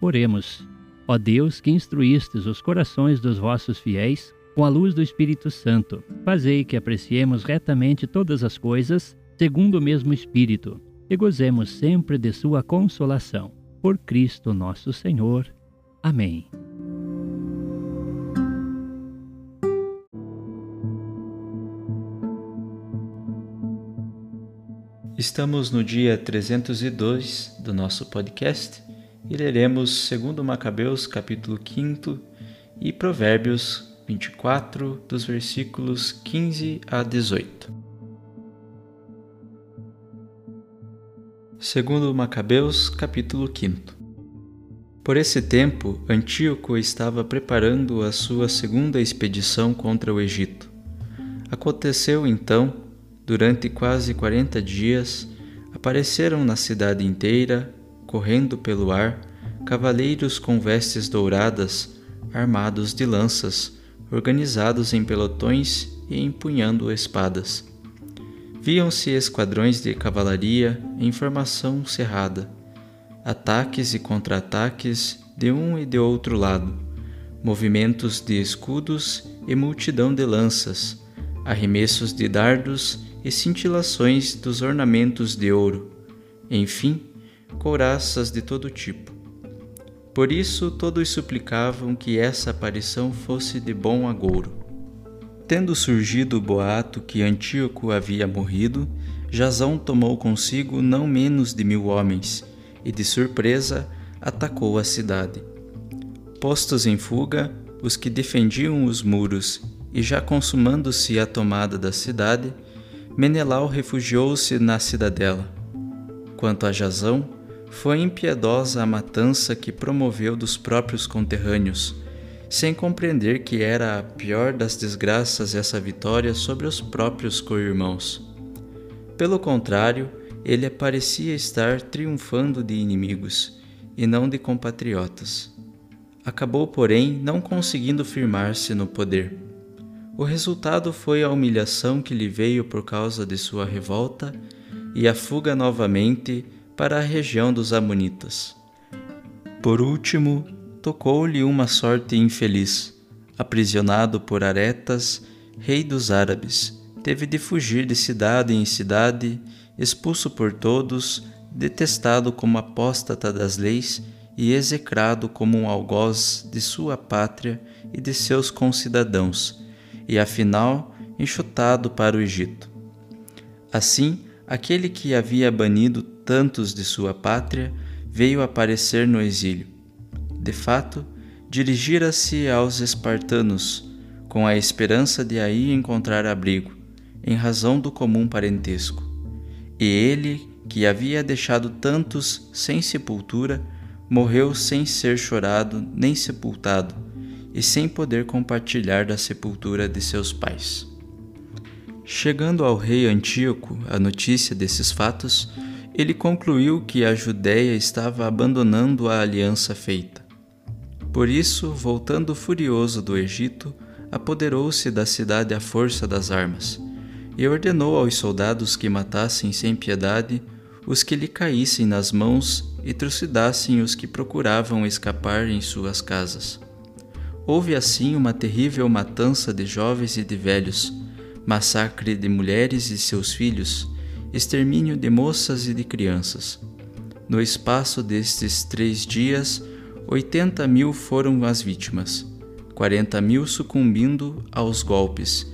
Oremos. Ó Deus, que instruístes os corações dos vossos fiéis com a luz do Espírito Santo, fazei que apreciemos retamente todas as coisas, segundo o mesmo Espírito, e gozemos sempre de Sua consolação. Por Cristo nosso Senhor. Amém. Estamos no dia 302 do nosso podcast e leremos segundo Macabeus capítulo 5 e Provérbios 24 dos versículos 15 a 18. Segundo Macabeus capítulo 5 Por esse tempo, Antíoco estava preparando a sua segunda expedição contra o Egito. Aconteceu então, durante quase quarenta dias, apareceram na cidade inteira correndo pelo ar, cavaleiros com vestes douradas, armados de lanças, organizados em pelotões e empunhando espadas. Viam-se esquadrões de cavalaria em formação cerrada, ataques e contra-ataques de um e de outro lado, movimentos de escudos e multidão de lanças, arremessos de dardos e cintilações dos ornamentos de ouro. Enfim, couraças de todo tipo. Por isso todos suplicavam que essa aparição fosse de bom agouro. Tendo surgido o boato que Antíoco havia morrido, Jasão tomou consigo não menos de mil homens e, de surpresa, atacou a cidade. Postos em fuga, os que defendiam os muros e já consumando-se a tomada da cidade, Menelau refugiou-se na cidadela. Quanto a Jasão, foi impiedosa a matança que promoveu dos próprios conterrâneos, sem compreender que era a pior das desgraças essa vitória sobre os próprios co-irmãos. Pelo contrário, ele parecia estar triunfando de inimigos e não de compatriotas. Acabou, porém, não conseguindo firmar-se no poder. O resultado foi a humilhação que lhe veio por causa de sua revolta e a fuga novamente para a região dos Amonitas. Por último, tocou-lhe uma sorte infeliz. Aprisionado por Aretas, rei dos árabes, teve de fugir de cidade em cidade, expulso por todos, detestado como apóstata das leis e execrado como um algoz de sua pátria e de seus concidadãos, e afinal enxutado para o Egito. Assim, aquele que havia banido tantos de sua pátria veio aparecer no exílio. De fato, dirigira-se aos espartanos, com a esperança de aí encontrar abrigo, em razão do comum parentesco. E ele, que havia deixado tantos sem sepultura, morreu sem ser chorado nem sepultado, e sem poder compartilhar da sepultura de seus pais. Chegando ao rei Antíoco a notícia desses fatos, ele concluiu que a Judéia estava abandonando a aliança feita. Por isso, voltando furioso do Egito, apoderou-se da cidade à força das armas, e ordenou aos soldados que matassem sem piedade os que lhe caíssem nas mãos e trucidassem os que procuravam escapar em suas casas. Houve assim uma terrível matança de jovens e de velhos, massacre de mulheres e seus filhos, extermínio de moças e de crianças. No espaço destes três dias, oitenta mil foram as vítimas, quarenta mil sucumbindo aos golpes,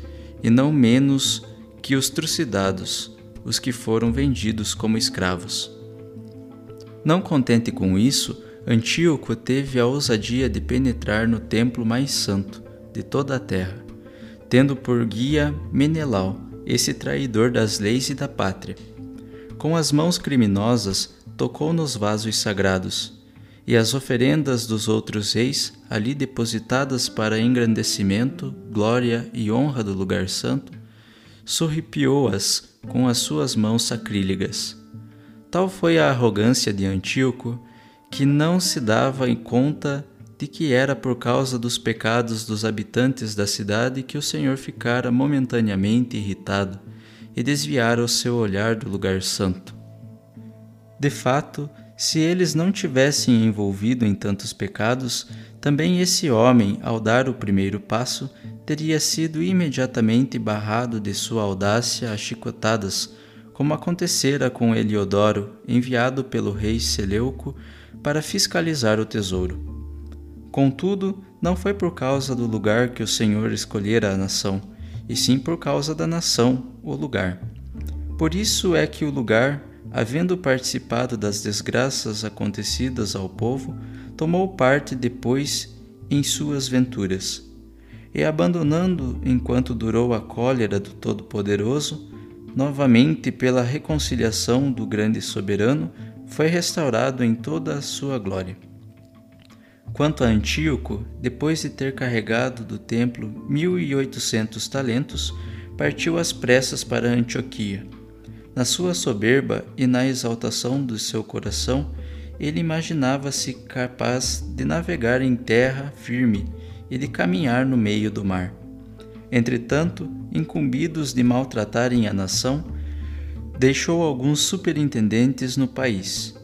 e não menos que os trucidados, os que foram vendidos como escravos. Não contente com isso, Antíoco teve a ousadia de penetrar no templo mais santo de toda a terra, tendo por guia Menelau, esse traidor das leis e da pátria. Com as mãos criminosas, tocou nos vasos sagrados, e as oferendas dos outros reis, ali depositadas para engrandecimento, glória e honra do lugar santo, sorripiou-as com as suas mãos sacrílegas. Tal foi a arrogância de Antíoco que não se dava em conta de que era por causa dos pecados dos habitantes da cidade que o Senhor ficara momentaneamente irritado e desviara o seu olhar do lugar santo. De fato, se eles não tivessem envolvido em tantos pecados, também esse homem, ao dar o primeiro passo, teria sido imediatamente barrado de sua audácia a chicotadas, como acontecera com Eliodoro, enviado pelo rei Seleuco para fiscalizar o tesouro. Contudo, não foi por causa do lugar que o Senhor escolhera a nação, e sim por causa da nação, o lugar. Por isso é que o lugar, havendo participado das desgraças acontecidas ao povo, tomou parte depois em suas venturas. E abandonando enquanto durou a cólera do Todo-Poderoso, novamente pela reconciliação do grande soberano, foi restaurado em toda a sua glória. Quanto a Antíoco, depois de ter carregado do templo mil e oitocentos talentos, partiu às pressas para Antioquia. Na sua soberba e na exaltação do seu coração, ele imaginava-se capaz de navegar em terra firme e de caminhar no meio do mar. Entretanto, incumbidos de maltratarem a nação, deixou alguns superintendentes no país.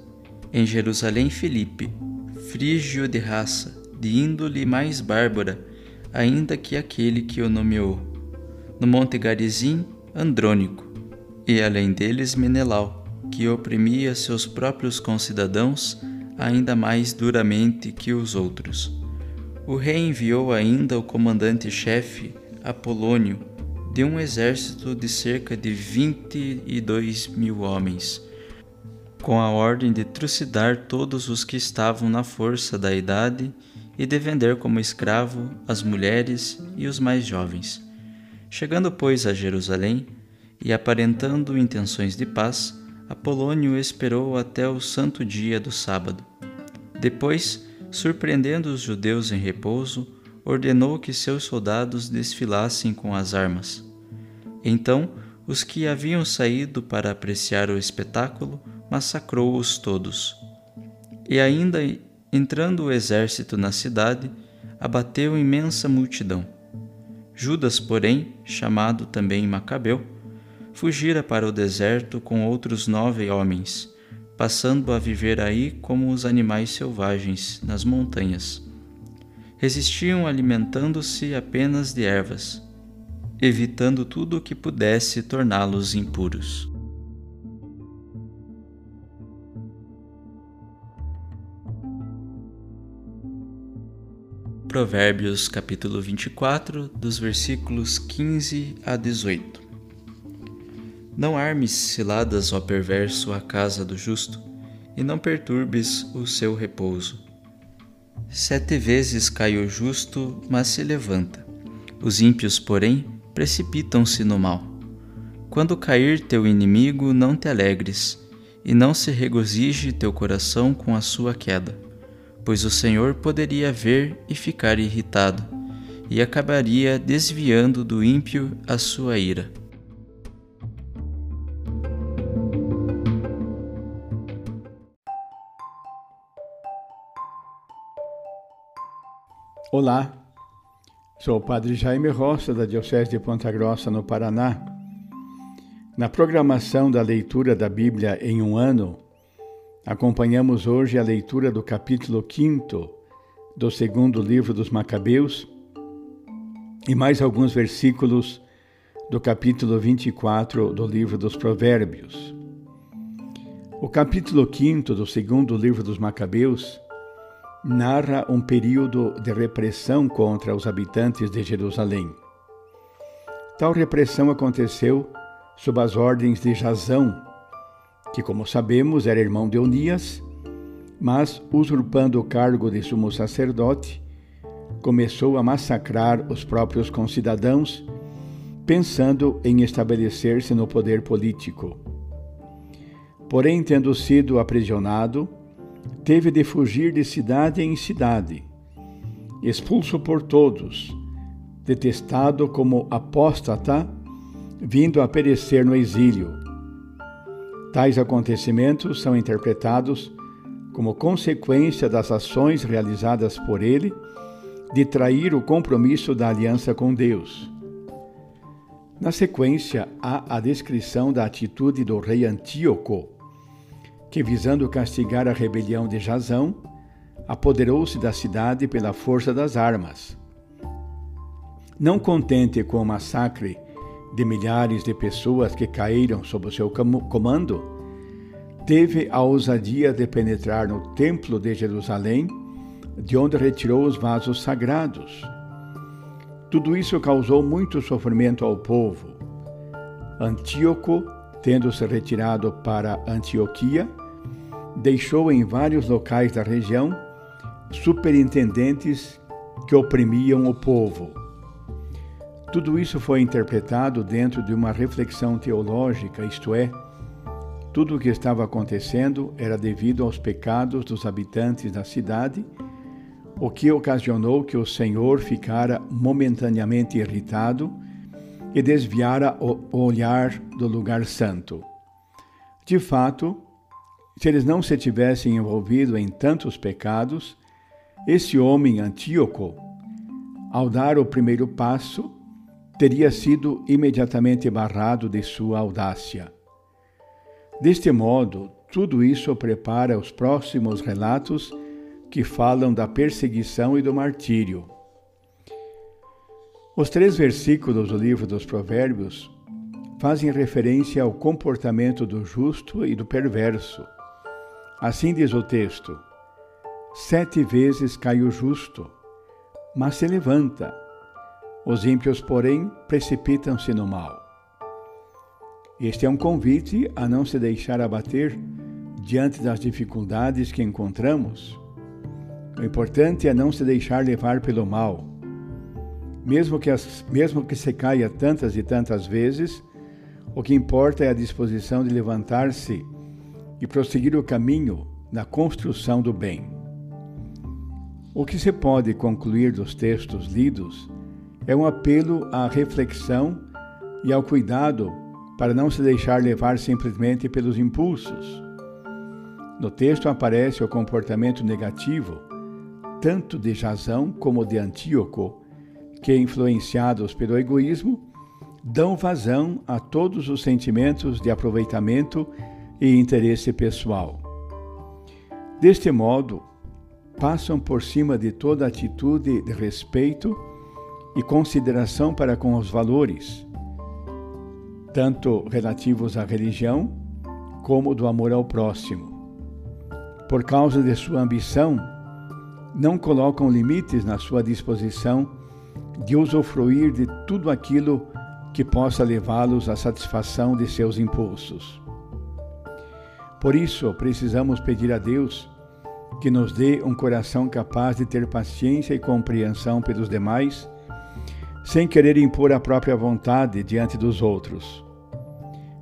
Em Jerusalém, Filipe, frígio de raça, de índole mais bárbara, ainda que aquele que o nomeou. No Monte Garizim, Andrônico, e além deles Menelau, que oprimia seus próprios concidadãos ainda mais duramente que os outros. O rei enviou ainda o comandante-chefe Apolônio de um exército de cerca de vinte e dois mil homens, com a ordem de trucidar todos os que estavam na força da idade e de vender como escravo as mulheres e os mais jovens. Chegando, pois, a Jerusalém e aparentando intenções de paz, Apolônio esperou até o santo dia do sábado. Depois, surpreendendo os judeus em repouso, ordenou que seus soldados desfilassem com as armas. Então, os que haviam saído para apreciar o espetáculo massacrou-os todos. E ainda entrando o exército na cidade, abateu imensa multidão. Judas, porém, chamado também Macabeu, fugira para o deserto com outros nove homens, passando a viver aí como os animais selvagens nas montanhas. Resistiam alimentando-se apenas de ervas, evitando tudo o que pudesse torná-los impuros. Provérbios capítulo 24, dos versículos 15 a 18. Não armes ciladas, ó perverso, a casa do justo, e não perturbes o seu repouso. Sete vezes cai o justo, mas se levanta, Os ímpios, porém, precipitam-se no mal. Quando cair teu inimigo, não te alegres, e não se regozije teu coração com a sua queda, pois o Senhor poderia ver e ficar irritado, e acabaria desviando do ímpio a sua ira. Olá, sou o Padre Jaime Roça, da Diocese de Ponta Grossa, no Paraná. Na programação da leitura da Bíblia em um ano, acompanhamos hoje a leitura do capítulo 5 do segundo livro dos Macabeus e mais alguns versículos do capítulo 24 do livro dos Provérbios. O capítulo 5 do segundo livro dos Macabeus narra um período de repressão contra os habitantes de Jerusalém. Tal repressão aconteceu sob as ordens de Jazão, que, como sabemos, era irmão de Unias, mas, usurpando o cargo de sumo sacerdote, começou a massacrar os próprios concidadãos, pensando em estabelecer-se no poder político. Porém, tendo sido aprisionado, teve de fugir de cidade em cidade, expulso por todos, detestado como apóstata, vindo a perecer no exílio. Tais acontecimentos são interpretados como consequência das ações realizadas por ele de trair o compromisso da aliança com Deus. Na sequência, há a descrição da atitude do rei Antíoco, que, visando castigar a rebelião de Jazão, apoderou-se da cidade pela força das armas. Não contente com o massacre de milhares de pessoas que caíram sob o seu comando, teve a ousadia de penetrar no Templo de Jerusalém, de onde retirou os vasos sagrados. Tudo isso causou muito sofrimento ao povo. Antíoco, tendo se retirado para Antioquia, deixou em vários locais da região superintendentes que oprimiam o povo. Tudo isso foi interpretado dentro de uma reflexão teológica, isto é, tudo o que estava acontecendo era devido aos pecados dos habitantes da cidade, o que ocasionou que o Senhor ficara momentaneamente irritado e desviara o olhar do lugar santo. De fato, se eles não se tivessem envolvido em tantos pecados, esse homem Antíoco, ao dar o primeiro passo, teria sido imediatamente barrado de sua audácia. Deste modo, tudo isso prepara os próximos relatos que falam da perseguição e do martírio. Os três versículos do livro dos Provérbios fazem referência ao comportamento do justo e do perverso Assim diz o texto: Sete vezes cai o justo, mas se levanta. Os ímpios, porém, precipitam-se no mal. Este é um convite a não se deixar abater diante das dificuldades que encontramos. O importante é não se deixar levar pelo mal. Mesmo que, as, mesmo que se caia tantas e tantas vezes, o que importa é a disposição de levantar-se e prosseguir o caminho na construção do bem. O que se pode concluir dos textos lidos é um apelo à reflexão e ao cuidado para não se deixar levar simplesmente pelos impulsos. No texto aparece o comportamento negativo, tanto de Jazão como de Antíoco, que, influenciados pelo egoísmo, dão vazão a todos os sentimentos de aproveitamento e interesse pessoal. Deste modo, passam por cima de toda atitude de respeito e consideração para com os valores, tanto relativos à religião como do amor ao próximo. Por causa de sua ambição, não colocam limites na sua disposição de usufruir de tudo aquilo que possa levá-los à satisfação de seus impulsos. Por isso, precisamos pedir a Deus que nos dê um coração capaz de ter paciência e compreensão pelos demais, sem querer impor a própria vontade diante dos outros.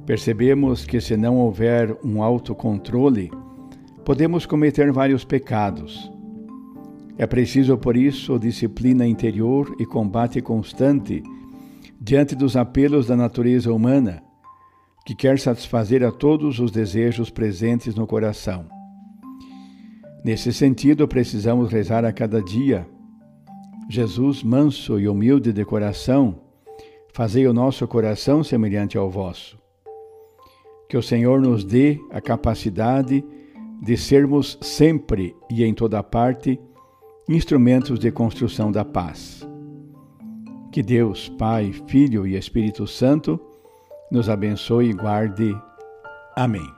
Percebemos que, se não houver um autocontrole, podemos cometer vários pecados. É preciso, por isso, disciplina interior e combate constante diante dos apelos da natureza humana, que quer satisfazer a todos os desejos presentes no coração. Nesse sentido, precisamos rezar a cada dia. Jesus, manso e humilde de coração, fazei o nosso coração semelhante ao vosso. Que o Senhor nos dê a capacidade de sermos sempre e em toda parte instrumentos de construção da paz. Que Deus, Pai, Filho e Espírito Santo nos abençoe e guarde. Amém.